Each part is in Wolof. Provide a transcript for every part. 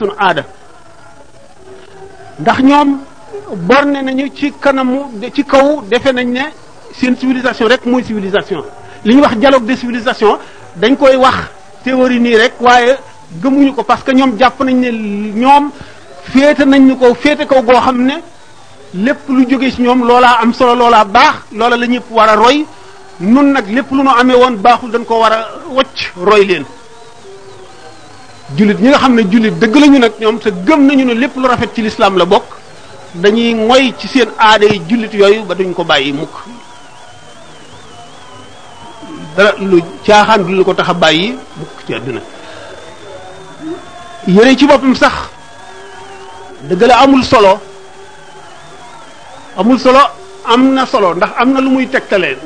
sunu aada ndax ñoom borne nañu ci kanamu ci kaw defe nañ ne seen civilisation rek mooy civilisation li ñuy wax dialogue de civilisation dañ koy wax théorie nii rek waaye gëmuñu ko parce que ñoom jàpp nañ ne ñoom féete nañ ñu ko féete kaw goo xam ne lépp lu jóge ci ñoom loolaa am solo loolaa baax loola la ñëpp war a roy nun nag lépp lu nu amee woon baaxul dañ ko war a wacc roy leen jullit ñi nga xam ne jullit dëgg lañu nag ñoom te gëm nañu ne lépp lu rafet ci lislaam la bokk dañuy moy ci seen aada yi jullit yooyu ba duñ ko bàyyi mukk dara lu caaxaan du lu ko tax a bàyyi mukk ci àdduna yére ci boppam sax dëgg la amul solo amul solo am na solo ndax am na lu muy tegtalee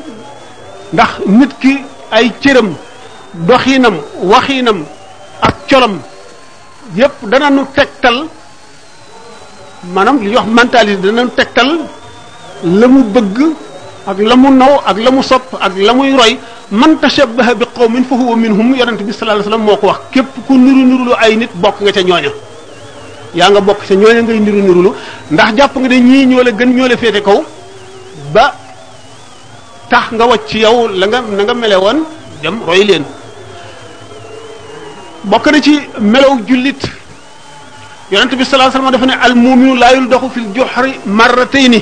ndax nit ki ay cëram doxinam waxinam ak colam yépp dana nu tegtal maanaam li ñuy wax mentalité dana nu tegtal la mu bëgg ak la mu naw ak la mu sopp ak la muy roy man tashabbaha bi qawmin fa huwa minhum yonent bi sallallahu alayhi wasallam moo ko wax képp ku nuru nuru lu ay nit bokk nga ca ñooña yaa nga bokk sa ñooña ngay niru nirulu ndax jàpp nga ne ñii ñoo la gën ñoo la féete kaw ba tax nga wacc ci yow la nga na nga mele woon dem roy leen bokk na ci melow jullit yonent bi sallallahu alayhi wasallam dafa ne al mu'minu laa yuldaxu fil juhri marratayni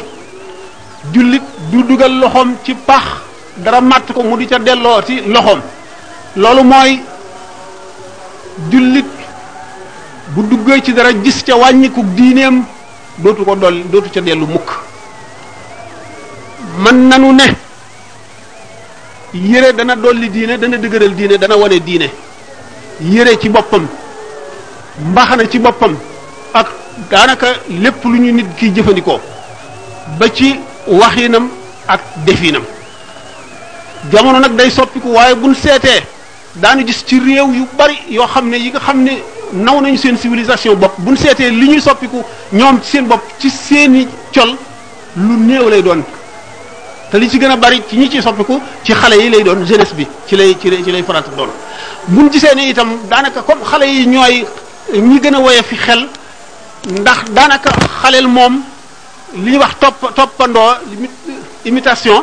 jullit du dugal loxoom ci pax dara màtt ko mu di ca delloo ci loxoom loolu mooy jullit bu duggee ci dara gis ca wàññiku diineem dootu ko dolli dootu ca dellu mukk mën nanu ne yére dana dolli diine dana dëgëral diine dana wane diine yére ci boppam mbaxana ci boppam ak daanaka lépp lu ñu nit kiy jëfandikoo ba ci waxinam ak definam jamono nag day soppiku waaye buñ seetee daanu gis ci réew yu bari yoo xam ne yi nga xam ne naw nañu seen civilisation bopp buñ seetee li ñuy soppiku ñoom ci seen bopp ci seeni col lu néew lay doon te li ci gën a bari ci ñi ci soppiku ci xale yi lay doon jeunesse bi ci lay ci lay ci lay farata doon buñ gisee ne itam daanaka comme xale yi ñooy ñi gën a woye fi xel ndax daanaka xaleel moom li ñuy wax topp toppandoo imitation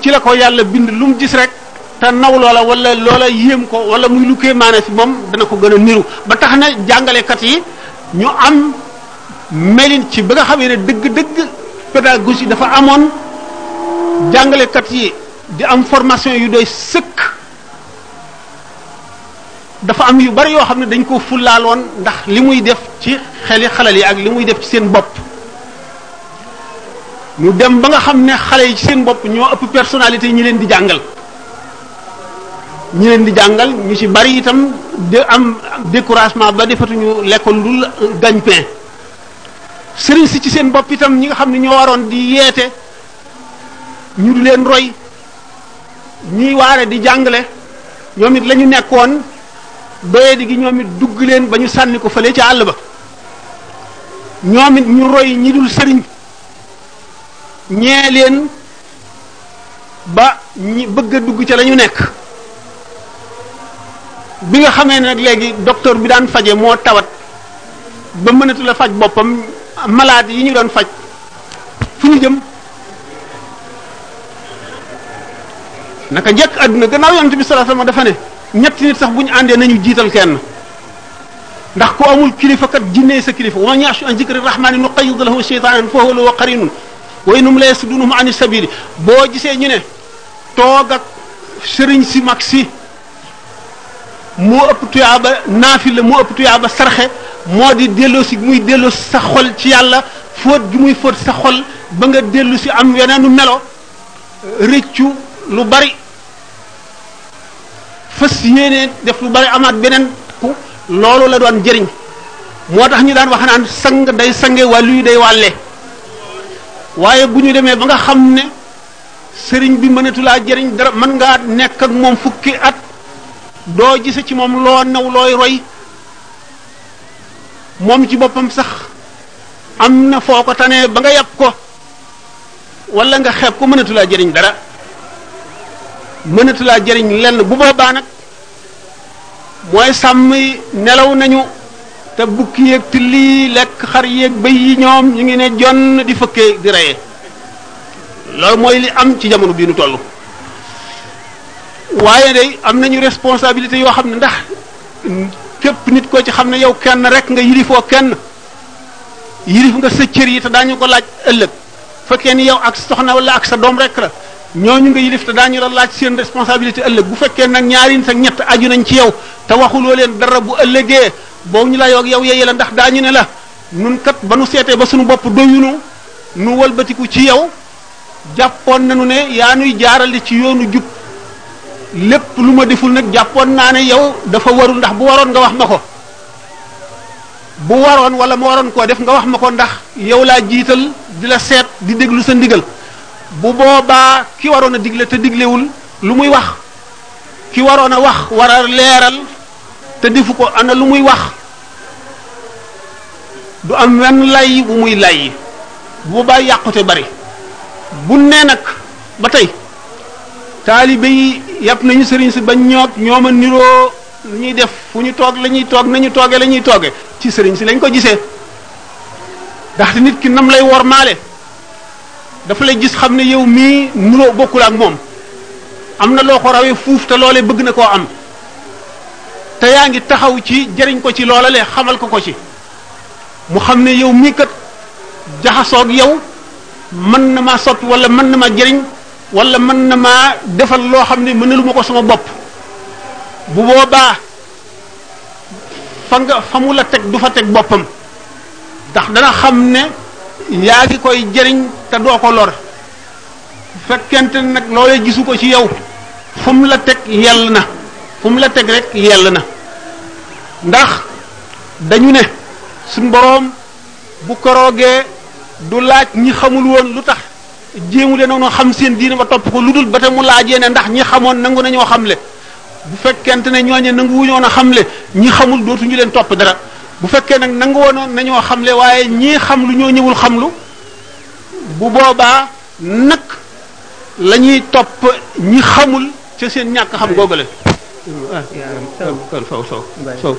ci la ko yàlla bind lu mu gis rek te naw loola wala loola yéem ko wala muy lu kéemaane fi moom dana ko gën a niru ba tax na jàngalekat yi ñu am melin ci ba nga xamee ne dëgg-dëgg pédagogie dafa amoon jàngalekat yi di am formation yu doy sëkk dafa am yu bari yoo xam ne dañ ko fullaaloon ndax li muy def ci xeli xalal yi ak li muy def ci seen bopp ñu dem ba nga xam ne xale yi ci seen bopp ñoo ëpp personnalité ñi leen di jàngal ñi leen di jàngal ñu ci bari itam de am découragement ba defatuñu lekkool lu gagne-pain sëriñ si ci seen bopp itam ñi nga xam ne ñoo waroon di yeete ñu di leen roy ñiy waare di jàngale ñoom it la ñu nekkoon doye di gi ñoom it dugg leen ba ñu sànni ko fële ca àll ba ñoom it ñu roy ñi dul sëriñ ñee leen ba ñi bëgg a dugg ca la ñu nekk bi nga xamee ne nag léegi docteur bi daan faje moo tawat ba mënatu la faj boppam malade yi ñu doon faj fu ñu jëm naka njëkk àdduna gannaaw yonent bi sallallahu alayhi wasallam dafa ne ñetti nit sax bu ñu àndee nañu jiital kenn ndax ku amul kilifa kat jinne sa kilifa wa man ya'shu an zikri rahmani nuqayyid lahu shaytanan fa huwa lahu qarinun wa innahum la yasuddunahum ani sabili boo gisee ñu ne toog ak sëriñ si mag si moo ëpp tuyaaba naafila moo ëpp tuyaaba sarxe moo di delloo si muy delloo si sa xol ci yàlla fóot gi muy fóot sa xol ba nga dellu si am weneenu melo rëccu lu bari fas yéene def lu bari amaat beneen ku loolu la doon jëriñ moo tax ñu daan wax naan sang day sange wàllu yi day wàlle waaye bu ñu demee ba nga xam ne sëriñ bi mënatulaa jëriñ dara mën ngaa nekk ak moom fukki at doo gise ci moom loo naw looy roy moom ci boppam sax am na foo ko tanee ba nga yàpp ko wala nga xeeb ko mënatulaa jëriñ dara mënatulaa jëriñ lenn bu boobaa nag mooy sàmm yi nelaw nañu te bukki yeeg tilli yi lekk xar yeeg bëy yi ñoom ñu ngi ne jonn di fëkkee di reye loolu mooy li am ci jamono bii nu toll waaye day am nañu responsabilité yoo xam ne ndax képp nit ko ci xam ne yow kenn rek nga yilifoo kenn yilif nga sa cër yi te daañu ko laaj ëllëg fekkee ni yow ak soxna wala ak sa doom rek la ñooñu nga yilif te daañu la laaj seen responsabilité ëllëg bu fekkee nag ñaari nit ak ñett aju nañ ci yow te waxuloo leen dara bu ëllëgee boo ñu la yoog yow yeye la ndax daañu ne la nun kat ba nu seetee ba suñu bopp doyunu nu walbatiku ci yow jàppoon nañu ne yaa nuy jaarale ci yoonu jub lépp lu ma deful nag jàppoon naa ne yow dafa warul ndax bu waroon nga wax ma ko bu waroon wala mu waroon koo def nga wax ma ko ndax yow laa jiital di la seet di déglu sa ndigal bu boobaa ki waroon a digle te diglewul lu muy wax ki waroon a wax war a leeral te defu ko ana lu muy wax du am wenn lay bu muy lay bu boobaa yàqute bari bu ne nag ba tey taalibe yi yàpp nañu sëriñ si bañ ñoog ñooma niroo lu ñuy def fu ñu toog la ñuy toog nañu tooge la ñuy tooge ci sëriñ si lañ ko gisee ndaxte nit ki nam lay wormaale dafa lay gis xam ne yow mii nuroo bokkul ak moom am na loo ko rawee fuuf te loolee bëgg na koo am te yaa ngi taxaw ci jëriñ ko ci loola le xamal ko ko ci mu xam ne yow mii kat jaxasoog yow mën na maa soppi wala mën na maa jëriñ wala mën na maa defal loo xam ne mënalu ma ko sama bopp bu boobaa fa nga fa mu la teg du fa teg boppam ndax dana xam ne yaa ngi koy jëriñ te doo ko lor fekkente ne nag loolee gisu ko ci yow fu mu la teg yell na fu mu la teg rek yell na ndax dañu ne suñ boroom bu koroogee du laaj ñi xamul woon lu tax jéemu leen noonu xam seen diine ba topp ko lu dul ba te mu laajee ne ndax ñi xamoon nangu nañoo xamle bu fekkente ne ñooñe nangu wuñoon a xamle ñi xamul dootuñu leen topp dara bu fekkee nag nangu woon nañoo xamle waaye ñii xam lu ñoo ñëwul xamlu bu boobaa nag la ñuy topp ñi xamul ca seen ñàkk xam googale sow sow sow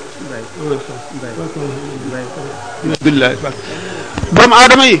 billaay doomu aadama yi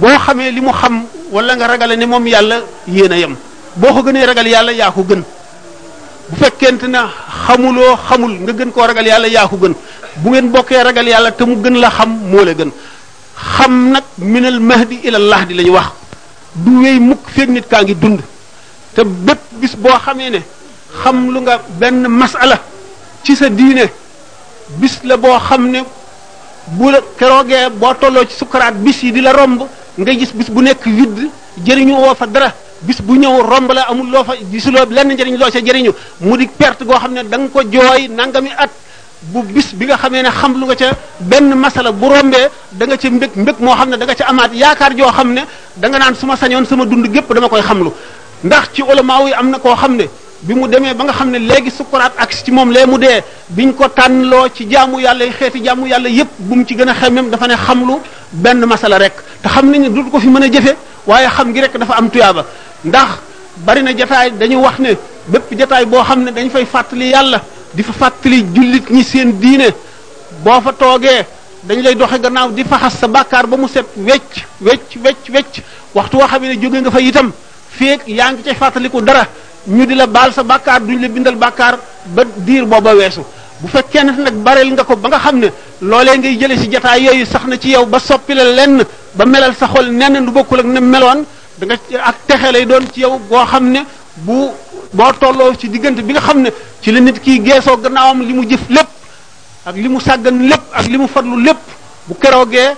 boo xamee li mu xam wala nga ragale ne moom yàlla yéen a yem boo ko gënee ragal yàlla yaa ko gën bu fekkente ne xamuloo xamul nga gën koo ragal yàlla yaa ko gën bu ngeen bokkee ragal yàlla te mu gën la xam moo la gën xam nag minal mahdi ila lahdi la ñu wax du wéy mukk feeg nit kaa ngi dund te bépp bis boo xamee ne xam lu nga benn masala ci sa diine bis la boo xam ne bu la keroogee boo tolloo ci sukaraat bis yi di la romb nga gis bis bu nekk widd jëriñu woo fa dara bis bu ñëw romb la amul loo fa gisuloo lenn njëriñ loo sa jëriñu mu di perte goo xam ne da nga ko jooy nangami at bu bis bi nga xamee ne xam lu nga ca benn masala bu rombee da nga ca mbég mbég moo xam ne da nga ca amaat yaakaar joo xam ne da nga naan su ma sañoon sama dund gépp dama koy xamlu ndax ci ulamaaw yi am na koo xam ne bi mu demee ba nga xam ne léegi sukuraat ak ci moom lee mu dee biñ ko tànnloo ci jaamu yàlla yi xeeti jaamu yàlla yépp bu mu ci gën a xemmem dafa ne xam lu benn masala rek te xam nañu du ko fi mën a jëfe waaye xam gi rek dafa am tuyaaba ndax bari na jataay dañu wax ne bépp jataay boo xam ne dañ fay fàttali yàlla di fa fàttali jullit ñi seen diine boo fa toogee dañ lay doxe gannaaw di faxas sa bàkkaar ba mu set wecc wecc wecc wecc waxtu woo xam ne jóge nga fa itam feeg yaa ngi cay fàttaliku dara ñu di la baal sa bàkkaar duñ la bindal bàkkaar ba diir booba weesu bu fekkee ne nag bareel nga ko ba nga xam ne loolee ngay jële ci jataay yooyu sax na ci yow ba soppi la lenn ba melal sa xol nenn lu bokkul ak ne meloon da nga ak texe lay doon ci yow boo xam ne bu boo tolloo ci diggante bi nga xam ne ci la nit kiy geesoo gannaawam li mu jëf lépp ak li mu sàggan lépp ak li mu farlu lépp bu keroogee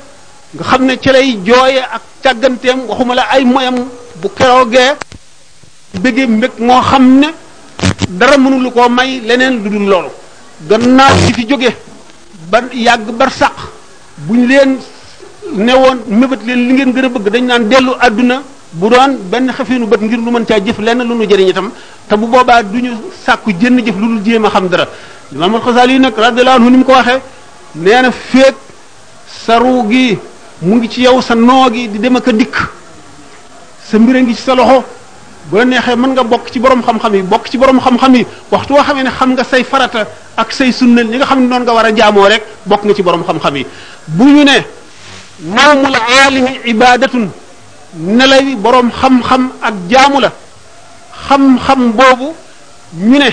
nga xam ne ci lay jooye ak càgganteem waxuma la ay moyam bu keroogee bëggee mbég moo xam ne dara mënu lu koo may leneen lu dul loolu gannaaw di fi jóge ba yàgg bar sàq buñ leen ne woon mébét leen li ngeen gën a bëgg dañ naan dellu àdduna bu doon benn xafiinu bët ngir lu mën caa jëf lenn lu nu jëriñ itam te bu boobaa du ñu sàkku jënn jëf lu dul jéem a xam dara Imaam Al-Xasaali yi nag radiyallahu anhu ni mu ko waxee nee na féeg sa ruu gi mu ngi ci yow sa noo gi di dem ak a dikk sa mbir a ngi ci sa loxo bu la neexee mën nga bokk ci borom xam-xam yi bokk ci borom xam-xam yi waxtu woo xamee ne xam nga say farata ak say sunna ñi nga xam ne noonu nga war a jaamoo rek bokk nga ci borom xam-xam yi bu ñu ne nawmul aalimi ibadatun nelaw yi borom xam-xam ak jaamu la xam-xam boobu ñu ne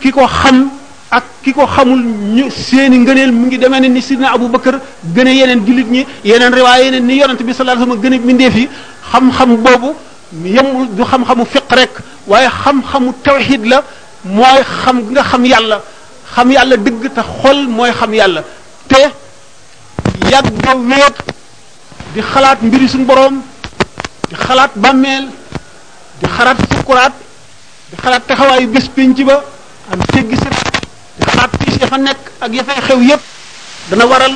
ki ko xam ak ki ko xamul ñu seeni ngëneel mu ngi demee ne ni sidna Abu Bakar gën a yeneen jullit ñi yeneen riwaay yeneen ni yonent bi sallallahu alayhi wasallam gën a mindeef yi xam-xam boobu yemul du xam-xamu fiq rek waaye xam-xamu tawxid la mooy xam nga xam yàlla xam yàlla dëgg te xol mooy xam yàlla te yàgg a wéet di xalaat mbiri suñu boroom di xalaat bàmmeel di xalaat sukuraat di xalaat taxawaayu bés pénc ba ak teggi siraat di xalaat tiis ya fa nekk ak ya fay xew yépp dana waral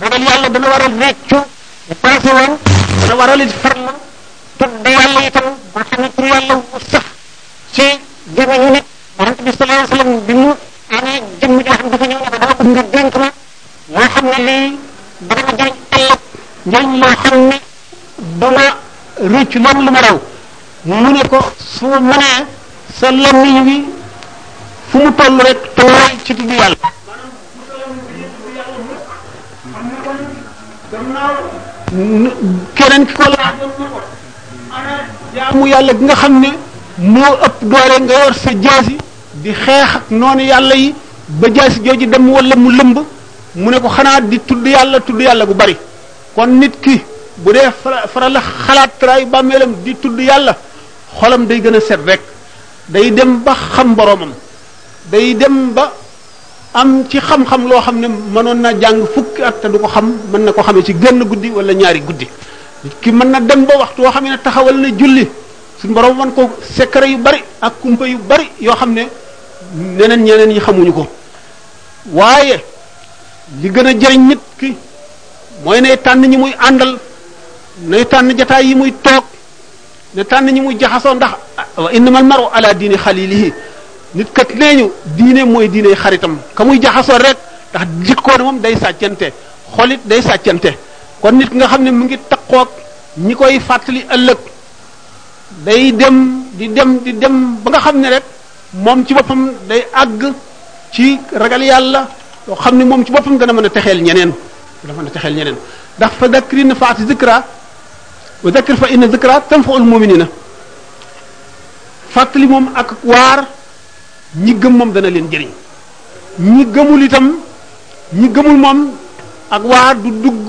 ragal yàlla dana waral réccu bu passé woon dana waral it farlu tudd yàlla itam ba xam ne tur yàlla wu sax ci jëme ñu nit yonent bi sallallahu alayhi wasallam bi mu amee jëmm joo xam dafa ñëw ne ko dama bëgg nga dénk ma loo xam ne lii dana ma jëriñ ëllëg njëriñ loo xam ne dama rëcc loolu lu ma raw mu ne ko su mënee sa làmmiñ wi fu mu toll rek te mooy ci tudd yàlla keneen ki ko laaj jaamu yàlla gi nga xam ne moo ëpp doole nga yor sa jaasi di xeex ak noonu yàlla yi ba jaasi jooju dem wala mu lëmb mu ne ko xanaa di tudd yàlla tudd yàlla gu bari kon nit ki bu dee faral la xalaat taraayu bàmmeelam di tudd yàlla xolam day gën a set rek day dem ba xam boromam day dem ba am ci xam-xam loo xam ne mënoon na jàng fukki at te du ko xam mën na ko xamee ci gënn guddi wala ñaari guddi ki mën na dem ba waxtu woo xam ne taxawal na julli suñu borom wan ko secret yu bari ak kumpa yu bari yoo xam ne neneen ñeneen yi xamuñu ko waaye li gën a jëriñ nit ki mooy nay tànn ñi muy àndal nay tànn jataay yi muy toog na tànn ñi muy jaxasoo ndax wa innamal maru ala diini xalilihi nit kat nee ñu diine mooy diine xaritam ka muy jaxasoo rek ndax jikkoon moom day sàccante xolit day sàccante kon nit nga xam ne mu ngi takkoog ñi koy fàttali ëllëg day dem di dem di dem ba nga xam ne rek moom ci boppam day àgg ci ragal yàlla loo xam ne moom ci boppam dana mën a texeel ñeneen dana mën a texeel ñeneen ndax fa dakri na faati zikra wa dakir fa inna zikra tanfaul muminina fàttali moom ak waar ñi gëm moom dana leen jëriñ ñi gëmul itam ñi gëmul moom ak waar du dugg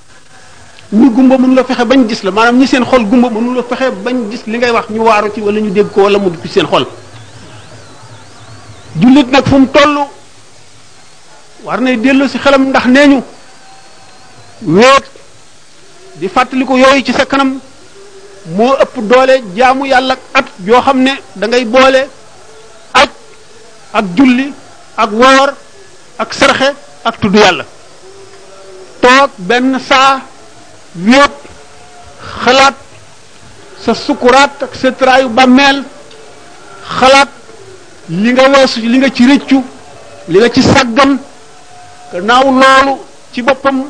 ñi gumba mënuloo fexe bañ gis la maanaam ñi seen xol gumba mënuloo fexe bañ gis li ngay wax ñu waaru ci wala ñu dégg ko wala mu dugg ci seen xol jullit nag fu mu toll war nay dellu si xelam ndax nee ñu wéet di fàttaliku yooyu ci sa kanam moo ëpp doole jaamu yàlla at yoo xam ne da ngay boole aj ak julli ak woor ak sarxe ak tudd yàlla toog benn saa wéet xalaat sa sukuraat ak sa traayu bàmmeel xalaat li nga weesu li nga ci rëccu li nga ci sàggan gannaaw loolu ci boppam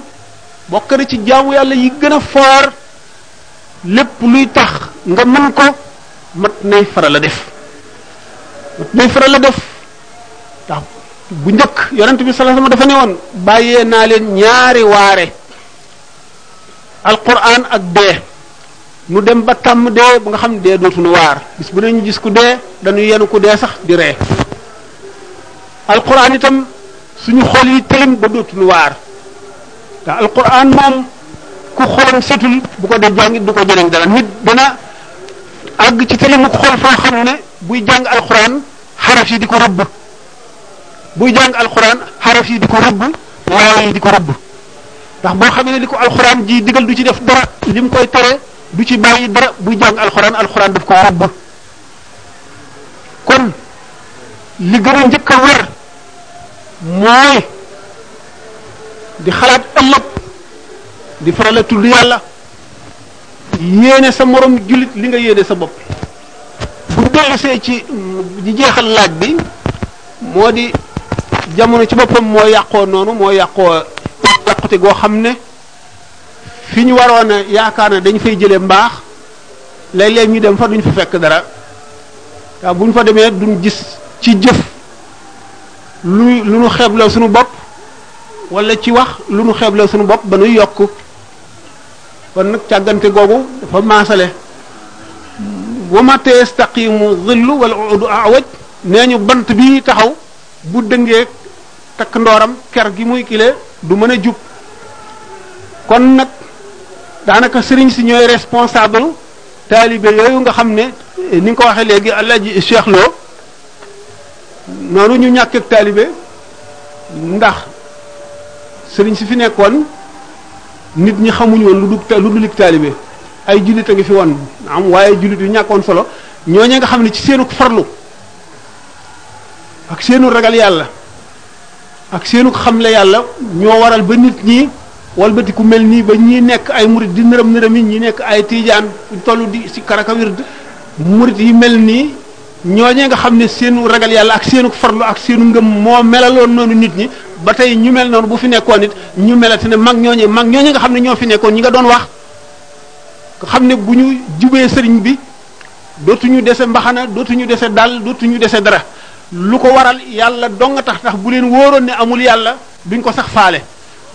bokk na ci jaamu yàlla yi gën a foor lépp luy tax nga mën ko mat nay faral a def mat nay faral a def ndax bu njëkk yonent bi sallallahu alayhi wasallam dafa ne woon bàyyee naa leen ñaari waare alquran ak dee nu dem ba tàmm dee ba nga xam ne dee dootuñu waar bis bu nañu gis ku dee dañu yenu ku dee sax di ree alquran itam suñu xol yi tilim ba dootuñu waar te alquran moom ku xolam setul bu ko dee jàngit du ko jëriñ dara nit dana àgg ci tilimuk xol foo xam ne buy jàng alquran xaraf yi di ko rëbb buy jàng alxuraan xaraf yi di ko rëbb laaya yi di ko rëbb ndax boo xamee ne li ko alxuraan ji digal du ci def dara li mu koy tere du ci bàyyi dara buy jàng alxuraan alxuraan daf ko rëbb kon li gën a njëkk a war mooy di xalaat ëllëg di faral a tudd yàlla yéene sa morom jullit li nga yéene sa bopp bu ñu dellusee ci di jeexal laaj bi moo di jamono ci boppam moo yàqoo noonu moo yàqoo yàqute goo xam ne fi ñu waroon a yaakaar ne dañ fay jëlee mbaax léeg-léeg ñu dem fa duñ fa fekk dara waaw bu ñu fa demee duñ gis ci jëf lu lu nu xeebloo suñu bopp wala ci wax lu nu xeebloo suñu bopp ba nuy yokk kon nag càggante googu dafa maasale wa mata yastaqimu zillu wal udu awaj nee ñu bant bi taxaw bu dëngee takk ndooram ker gi muy kile du mën a jub kon nag daanaka sëriñ si ñooy responsable taalibe yooyu nga xam ne ni nga ko waxee léegi Alaaji Cheikh Lo noonu ñu ñàkk ak taalibe ndax sëriñ si fi nekkoon nit ñi xamuñu woon lu dul ta- lu dul ik taalibe ay jullit a ngi fi woon am waaye jullit yu ñàkkoon solo ñooñu nga xam ne ci seenu farlu ak seenu ragal yàlla ak seenu xamle yàlla ñoo waral ba nit ñi walbati ku mel nii ba ñi nekk ay murit di nërëm nërëm yi ñi nekk ay tiijaan fu ñu toll di si karaka wird murit yi mel nii ñooñee nga xam ne seenu ragal yàlla ak seenu farlu ak seenu ngëm moo melaloon noonu nit ñi ba tey ñu mel noonu bu fi nekkoon nit ñu melati ne mag ñooñee mag ñooñee nga xam ne ñoo fi nekkoon ñi nga doon wax nga xam ne bu ñu jubee sëriñ bi dootuñu dese mbaxana dootuñu dese dal dootuñu dese dara lu ko waral yàlla dong tax tax bu leen wóoroon ne amul yàlla duñ ko sax faale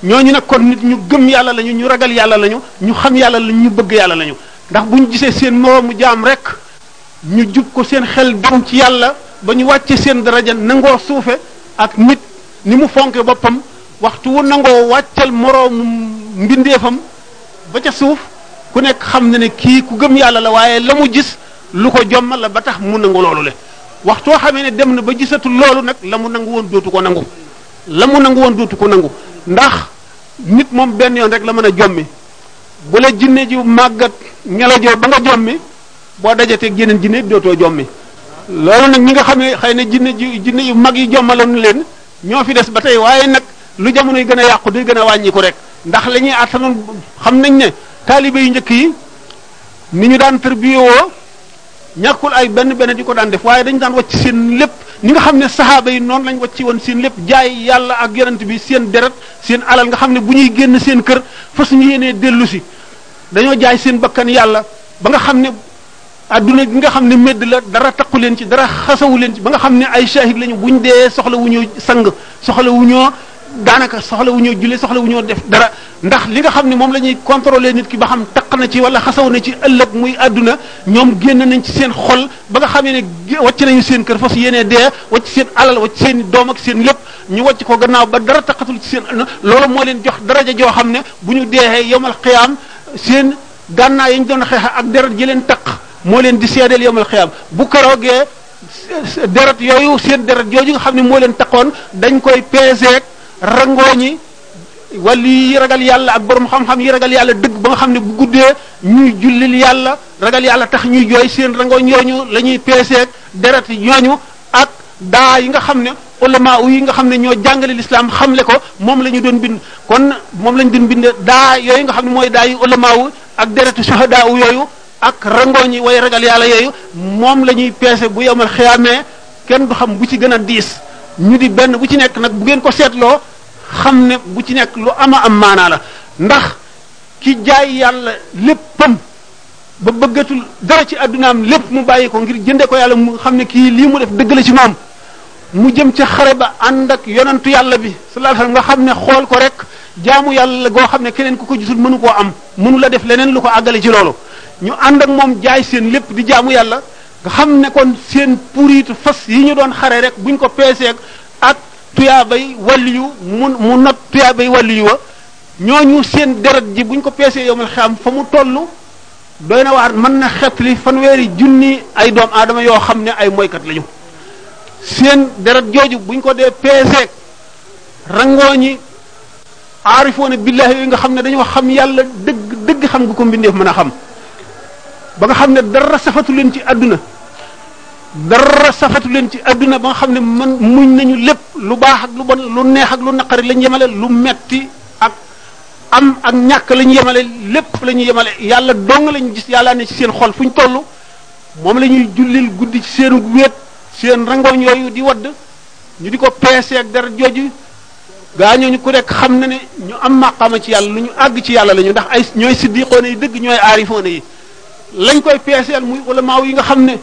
ñooñu nag kon nit ñu gëm yàlla lañu ñu ragal yàlla lañu ñu xam yàlla lañu ñu bëgg yàlla lañu ndax bu ñu gisee seen moroomu jaam rek ñu jub ko seen xel dem ci yàlla ba ñu wàcce seen daraja nangoo suufe ak nit ni mu fonke boppam waxtu wu nangoo wàccal moroomu mbindeefam ba ca suuf ku nekk xam na ne kii ku gëm yàlla la waaye la mu gis lu ko jommal la ba tax mu nangu loolu le waxtu woo xamee ne dem na ba gisatul loolu nag la mu nangu woon dootu ko nangu la mu nangu woon dootu ko nangu ndax nit moom benn yoon rek la mën a jommi bu la jinne ji màggat ngelajoo ba nga jommi boo dajatee jeneen jinne it dootoo jommi loolu nag ñi nga xam ne xëy na jinne ji jinne yu mag yi jommaloon leen ñoo fi des ba tey waaye nag lu jamono yi gën a yàqu day gën a wàññiku rek ndax la ñuy attanoon xam nañ ne taalibe yu njëkk yi ni ñu daan tërbiyewoo ñàkkul ay benn benn di ko daan def waaye dañu daan wacc seen lépp ni nga xam ne saxaaba yi noonu lañ wacci woon seen lépp jaay yàlla ak yonent bi seen deret seen alal nga xam ne bu ñuy génn seen kër fa suñu yéenee dellu si dañoo jaay seen bakkan yàlla ba nga xam ne adduna gi nga xam ne medd la dara taqu leen ci dara xasawu leen ci ba nga xam ne ay shahid lañu buñ dee soxla wu ñoo sang soxla wu ñoo daanaka soxla wu ñoo julli soxla wu ñoo def dara ndax li nga xam ne moom la ñuy contrôler nit ki ba xam taq na ci wala xasaw na ci ëllëg muy àdduna ñoom génn nañ ci seen xol ba nga xamee ne wàcc nañu seen kër fas yéenee dee wàcc seen alal wàcc seen doom ak seen lépp ñu wàcc ko gannaaw ba dara taqatul ci seen loolu moo leen jox daraja joo xam ne bu ñu deexee yomal xiyaam seen gànnaay yi ñu doon xeex ak deret ji leen taq moo leen di seedeel yomal xiyaam bu keroogee deret yooyu seen deret yooyu nga xam ne moo leen taqoon dañ koy peeseek rangooñi wala yi ragal yàlla ak borom xam-xam yi ragal yàlla dëgg ba nga xam ne bu guddee ñuy jullil yàlla ragal yàlla tax ñuy jooy seen rangooñ yooñu la ñuy peeseek deret ñooñu ak daa yi nga xam ne ulama yi nga xam ne ñoo jàngale lislaam xamle ko moom la ñu doon bind kon moom la ñu doon bind daa yooyu nga xam ne mooy daa yi ulama wu ak deretu shuhada wu yooyu ak rangooñ yi way ragal yàlla yooyu moom la ñuy peese bu yomal xiyaamee kenn du xam bu ci gën a diis ñu di benn bu ci nekk nag bu ngeen ko seetloo xam ne bu ci nekk lu ama am maanaa la ndax ki jaay yàlla léppam ba bëggatul dara ci addunaam lépp mu bàyyi ko ngir jënde ko yàlla mu xam ne kii lii mu def dëgg la ci moom mu jëm ca xare ba ànd ak yonentu yàlla bi sallallahu alayhi wasallam nga xam ne xool ko rek jaamu yàlla goo xam ne keneen ku ko gisul mënu koo am mënu la def leneen lu ko àggale ci loolu ñu ànd ak moom jaay seen lépp di jaamu yàlla nga xam ne kon seen puritu fas yi ñu doon xare rek buñ ko peeseeg ak tuyaabay wàlliyu mu mu not tuyaabay wàlliyu wa ñooñu seen deret ji buñ ko peesee yomal xam fa mu toll doy na waar mën na xetli fanweeri junni ay doom aadama yoo xam ne ay moykat lañu seen deret jooju buñ ko dee peeseek rangooñi aarifoona billahi yi nga xam ne dañoo xam yàlla dëgg dëgg xam gu ko mbindeef mën a xam ba nga xam ne dara safatu leen ci àdduna dara safatu leen ci adduna ba nga xam ne man muñ nañu lépp lu baax ak lu bon lu neex ak lu naqari lañ yemale lu metti ak am ak ñàkk lañ yemale lépp la ñu yemale yàlla dong lañu gis yàlla ne ci seen xol fu ñu toll moom la ñuy jullil guddi ci seen wéet seen rangoñ yooyu di wadd ñu di ko peesee ak dara jooju gaa ñooñu ku nekk xam na ne ñu am maqaama ci yàlla lu ñu àgg ci yàlla la ñu ndax ay ñooy siddiqoone yi dëgg ñooy aarifoone yi lañ koy peeseel muy ulamaaw yi nga xam ne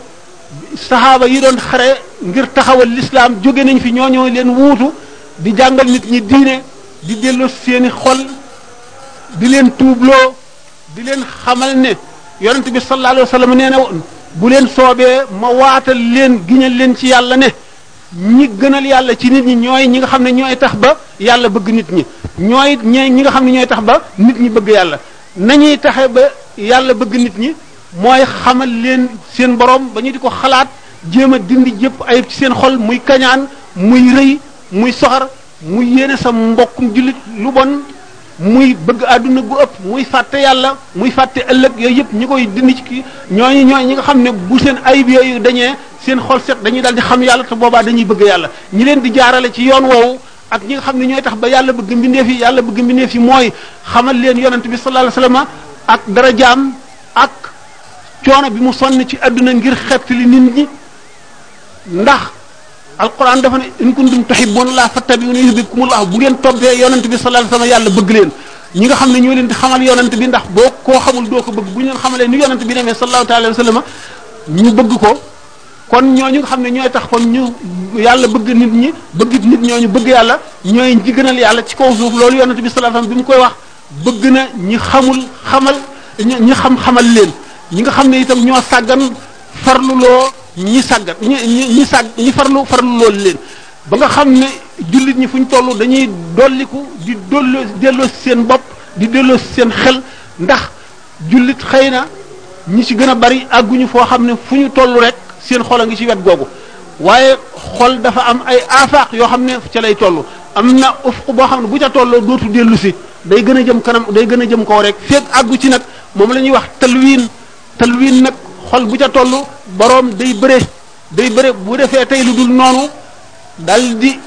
saxaaba yi doon xare ngir taxawal lislaam jóge nañ fi ñooñoo leen wuutu di jàngal nit ñi diine di delloo seeni xol di leen tuubloo di leen xamal ne yonent bi sallallahu alayhi wa sallam nee na woon bu leen soobee ma waatal leen giñal leen ci yàlla ne ñi gënal yàlla ci nit ñi ñooy ñi nga xam ne ñooy tax ba yàlla bëgg nit ñi ñooy ñi nga xam ne ñooy tax ba nit ñi bëgg yàlla nañuy taxe ba yàlla bëgg nit ñi mooy xamal leen seen borom ba ñu di ko xalaat jéem a dindi jëpp ayib ci seen xol muy kañaan muy rëy muy soxar muy yéene sa mbokkum jullit lu bon muy bëgg àdduna gu ëpp muy fàtte yàlla muy fàtte ëllëg yooyu yëpp ñi koy dindi ci kii ñooñu ñooy ñi nga xam ne bu seen ayib yooyu dañee seen xol set dañuy daal di xam yàlla te boobaa dañuy bëgg yàlla ñi leen di jaarale ci yoon woowu ak ñi nga xam ne ñooy tax ba yàlla bëgg mbindeef yi yàlla bëgg mbindeef yi mooy xamal leen yonent bi sallallahu alayhi wasallam ak darajaam ak coono bi mu sonn ci àdduna ngir xett li nit ñi ndax alquran dafa ne in kuntum tuhibbuna allah fattabi'uni yuhibbukumullah bu ngeen toppee yonent bi sallallahu alayhi wasallam yàlla bëgg leen ñi nga xam ne ñoo leen di xamal yonent bi ndax boo koo xamul doo ko bëgg bu ñu leen xamalee ni yonent bi demee sallallahu alayhi wasallam ñu bëgg ko kon ñooñu nga xam ne ñooy tax kon ñu yàlla bëgg nit ñi bëgg nit ñooñu bëgg yàlla ñooy ñi gënal yàlla ci kaw suuf loolu yonent bi sallallahu alayhi wasallam bi mu koy wax bëgg na ñi xamul xamal ñi xam xamal leen ñi nga xam ne itam ñoo sàggan farluloo ñi sàggan ñi ñi ñi sàgg ñi farlu farlu lool leen ba nga xam ne jullit ñi fu ñu toll dañuy dolliku di dollo delloo seen bopp di delloo seen xel ndax jullit xëy na ñi ci gën a bari àgguñu foo xam ne fu ñu toll rek seen xol a ngi ci wet googu waaye xol dafa am ay afaaq yoo xam ne ca lay toll am na ufq boo xam ne bu ca tolloo dootu dellu si day gën a jëm kanam day gën a jëm kaw rek feeg àggu ci nag moom la ñuy wax talwiin talwiin nag xol bu ca toll boroom day bëre day bëre bu defee tey lu dul noonu dal di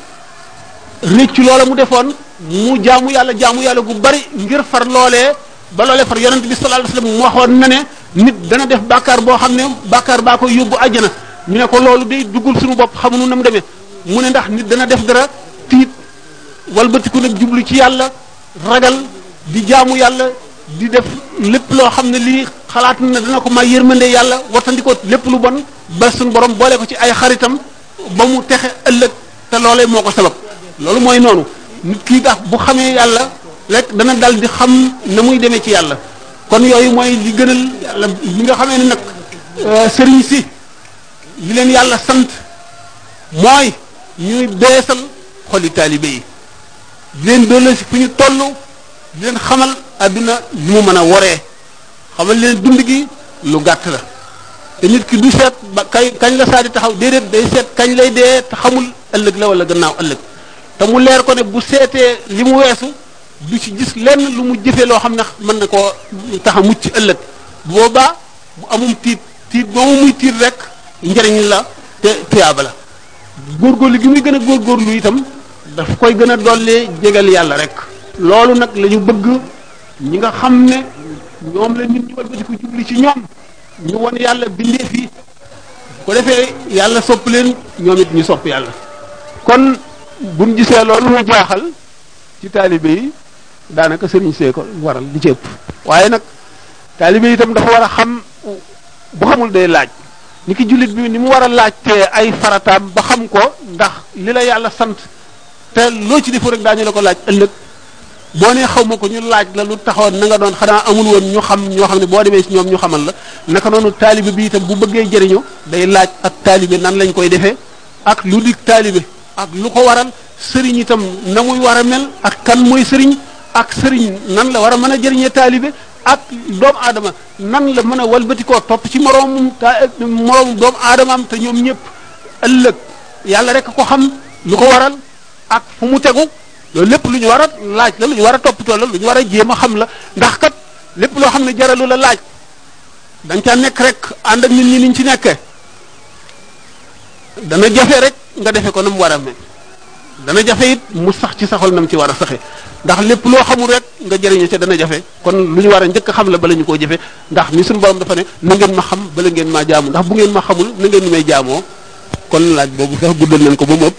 réccu loola mu defoon mu jaamu yàlla jaamu yàlla gu bari ngir far loolee ba loolee far yonent bi sallallahu alayhi wasallam waxoon na ne nit dana def bàkkaar boo xam ne bàkkaar baa koy yóbbu àjjana ñu ne ko loolu day duggul suñu bopp xamuñu na mu demee mu ne ndax nit dana def dara tiit walbatiku nag jublu ci yàlla ragal di jaamu yàlla di def lépp loo xam ne lii xalaat na dana ko may yërmande yàlla watandikoo lépp lu bon ba suñu borom boole ko ci ay xaritam ba mu texe ëllëg te loolee moo ko sabab loolu mooy noonu nit kii tax bu xamee yàlla rek dana dal di xam na muy demee ci yàlla kon yooyu mooy li gënal yàlla li nga xamee ne nag euh, sëriñ si li leen yàlla sant mooy ñuy beesal xoli taalibe yi di leen doole si fu ñu toll di leen xamal àdduna ni mu mën a woree xamal leen dund gi lu gàtt la te nit ki du seet ba kañ kañ la saa di taxaw déedéet day seet kañ lay dee te xamul ëllëg la wala gannaaw ëllëg te mu leer ko ne bu seetee li mu weesu du ci gis lenn lu mu jëfee loo xam ne mën na koo tax a mucc ci ëllëg boobaa bu amum tiit tiit boobu muy tiit rek njëriñ la te tuyaaba la góorgóorlu gi muy gën a góorgóorlu itam daf koy gën a dolli jégal yàlla rek loolu nag la ñu bëgg ñi nga xam ne ñoom la nit ñi wëlbati ko jubli ci ñoom ñu won yàlla bindeef yi ko defee yàlla sopp leen ñoom it ñu sopp yàlla kon buñ gisee loolu mu jaaxal ci taalibe yi daanaka sëriñ see ko waral li ci ëpp waaye nag taalibe yi itam dafa war a xam bu xamul day laaj ni ki jullit bi ni mu war a laajtee ay farataam ba xam ko ndax li la yàlla sant te loo ci defu rek daañu la ko laaj ëllëg boo nee xaw ma ko ñu laaj la lu taxoon na nga doon xanaa amul woon ñu xam ñoo xam ne boo demee ci ñoom ñu xamal la naka noonu taalibe bi itam bu bëggee jëriñu day laaj ak taalibe nan lañ koy defee ak lu dig taalibe ak lu ko waral sëriñ itam na muy war a mel ak kan mooy sëriñ ak sëriñ nan la war a mën a jëriñee taalibe ak doomu aadama nan la mën a walbatikoo topp ci moroomum ta moroomum doomu aadamaam te ñoom ñëpp ëllëg yàlla rek ko xam lu ko waral ak fu mu tegu loolu lépp lu ñu war a laaj la lu ñu war a toppatoo la lu ñu war a jéem a xam la ndax kat lépp loo xam ne jaralu la laaj da nga caa nekk rek ànd ak nit ñi niñ ci nekkee dana jafe rek nga defe ko na mu war a mel dana jafe it mu sax ci saxol na mu ci war a saxe ndax lépp loo xamul rek nga jëriñu ca dana jafe kon lu ñu war a njëkk a xam la bala ñu koo jafe ndax ni suñu borom dafa ne na ngeen ma xam bala ngeen maa jaamu ndax bu ngeen ma xamul na ngeen may jaamoo kon laaj boobu sax guddal nañ ko ba mu ëpp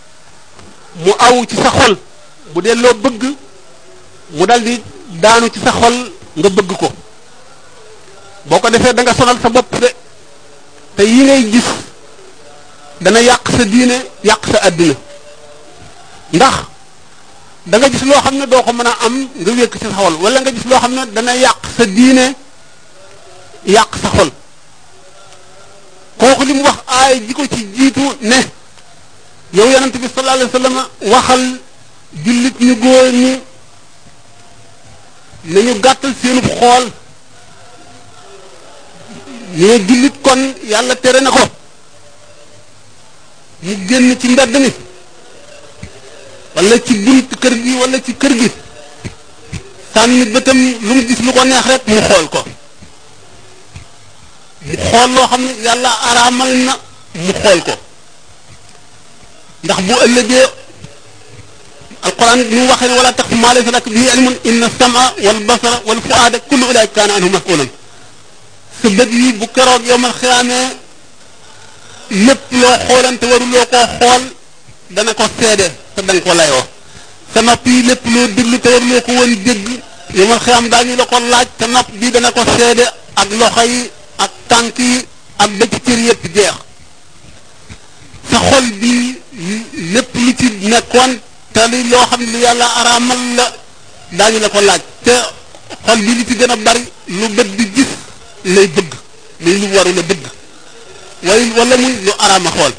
mu aw ci sa xol bu dee loo bëgg mu dal di daanu ci sa xol nga bëgg ko boo ko defee da nga sonal sa bopp de te yi ngay gis dana yàq sa diine yàq sa àddina ndax da nga gis loo xam ne doo ko mën a am nga wékk ci sa xol wala nga gis loo xam ne dana yàq sa diine yàq sa xol kooku li mu wax aay ji ko ci jiitu ne yow yonent bi sallallahu alayhi wa sallam waxal jullit ñu góor ñi nañu gàttal seenub xool ñu ne jullit kon yàlla tere na ko mu génn ci mbedd mi wala ci bunt kër gi wala ci kër gi sànni bëtam lu mu gis lu ko neex rek mu xool ko mu xool loo xam ne yàlla araamal na mu xool ko ndax bu ëllëgee alquran ni mu waxee wala taqfu maa laysa laka bihi ilmun inna sama wal basara wal fuaada kullu ulaika kaana anhu masulan sa bët yi bu keroog yow man xiyaamee lépp loo xoolante waruloo koo xool dana ko seede te danga ko layoo sa nopp yi lépp loo déglu te war loo ko woon dégg li ma xam daañu la ko laaj te nopp bi dana ko seede ak loxo yi ak tànk yi ak ba ci cër yëpp jeex sa xol bi lépp lu ci nekkoon te li loo xam ne lu yàlla araamal la daañu la ko laaj te xol bi li ci gën a bari lu bët di gis lay bëgg muy lu waru la bëgg way wala muy lu araama xool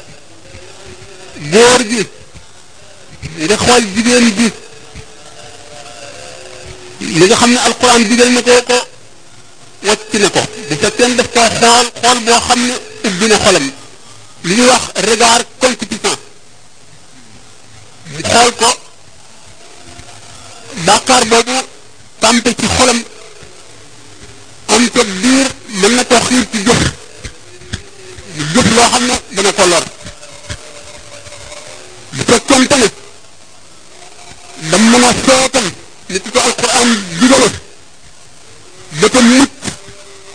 góor gi di xool jigéen ji li nga xam ne alquran digal na koo ko wàcc na ko bu fekkee daf koo xool xool boo xam ne ubbi na xolam li ñuy wax regard concupiscent mu xool ko bàkkaar boobu tàmpe ci xolam am ko biir mën na ko xiir ci jëf jëf loo xam ne dana ko lor bu fekkonte ne da mën a seetal ni ci ko alquran digale ba ko mucc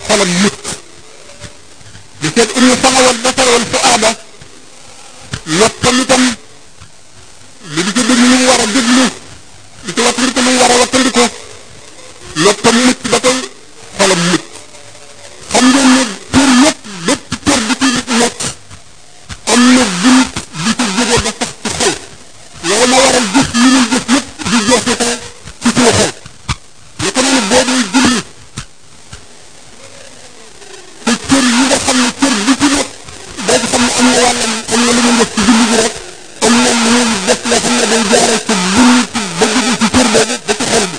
xolam mucc di seet ibnu sama wal basar wal fuaada noppam itam li di ko déglu lu mu war a déglu di ko wattandiku lu mu war a wattandiku noppam mucc ba koy xolam nit xam ngeen ne cër yëpp lépp cër bi ci nit nekk am na bunt bi ci jóge ba sax ci xol loolu ma waral jëf yi ñuy jëf yëpp di joosita ci suñu xol li ko noonu boo dee julli te cër yi nga xam ne cër bi ci nekk boo ko xam ne am na wàllam am na lu mu def ci julli bi rek am na lu mu def la xam ne day jaare ci bunt bëgg bi ci cër boobu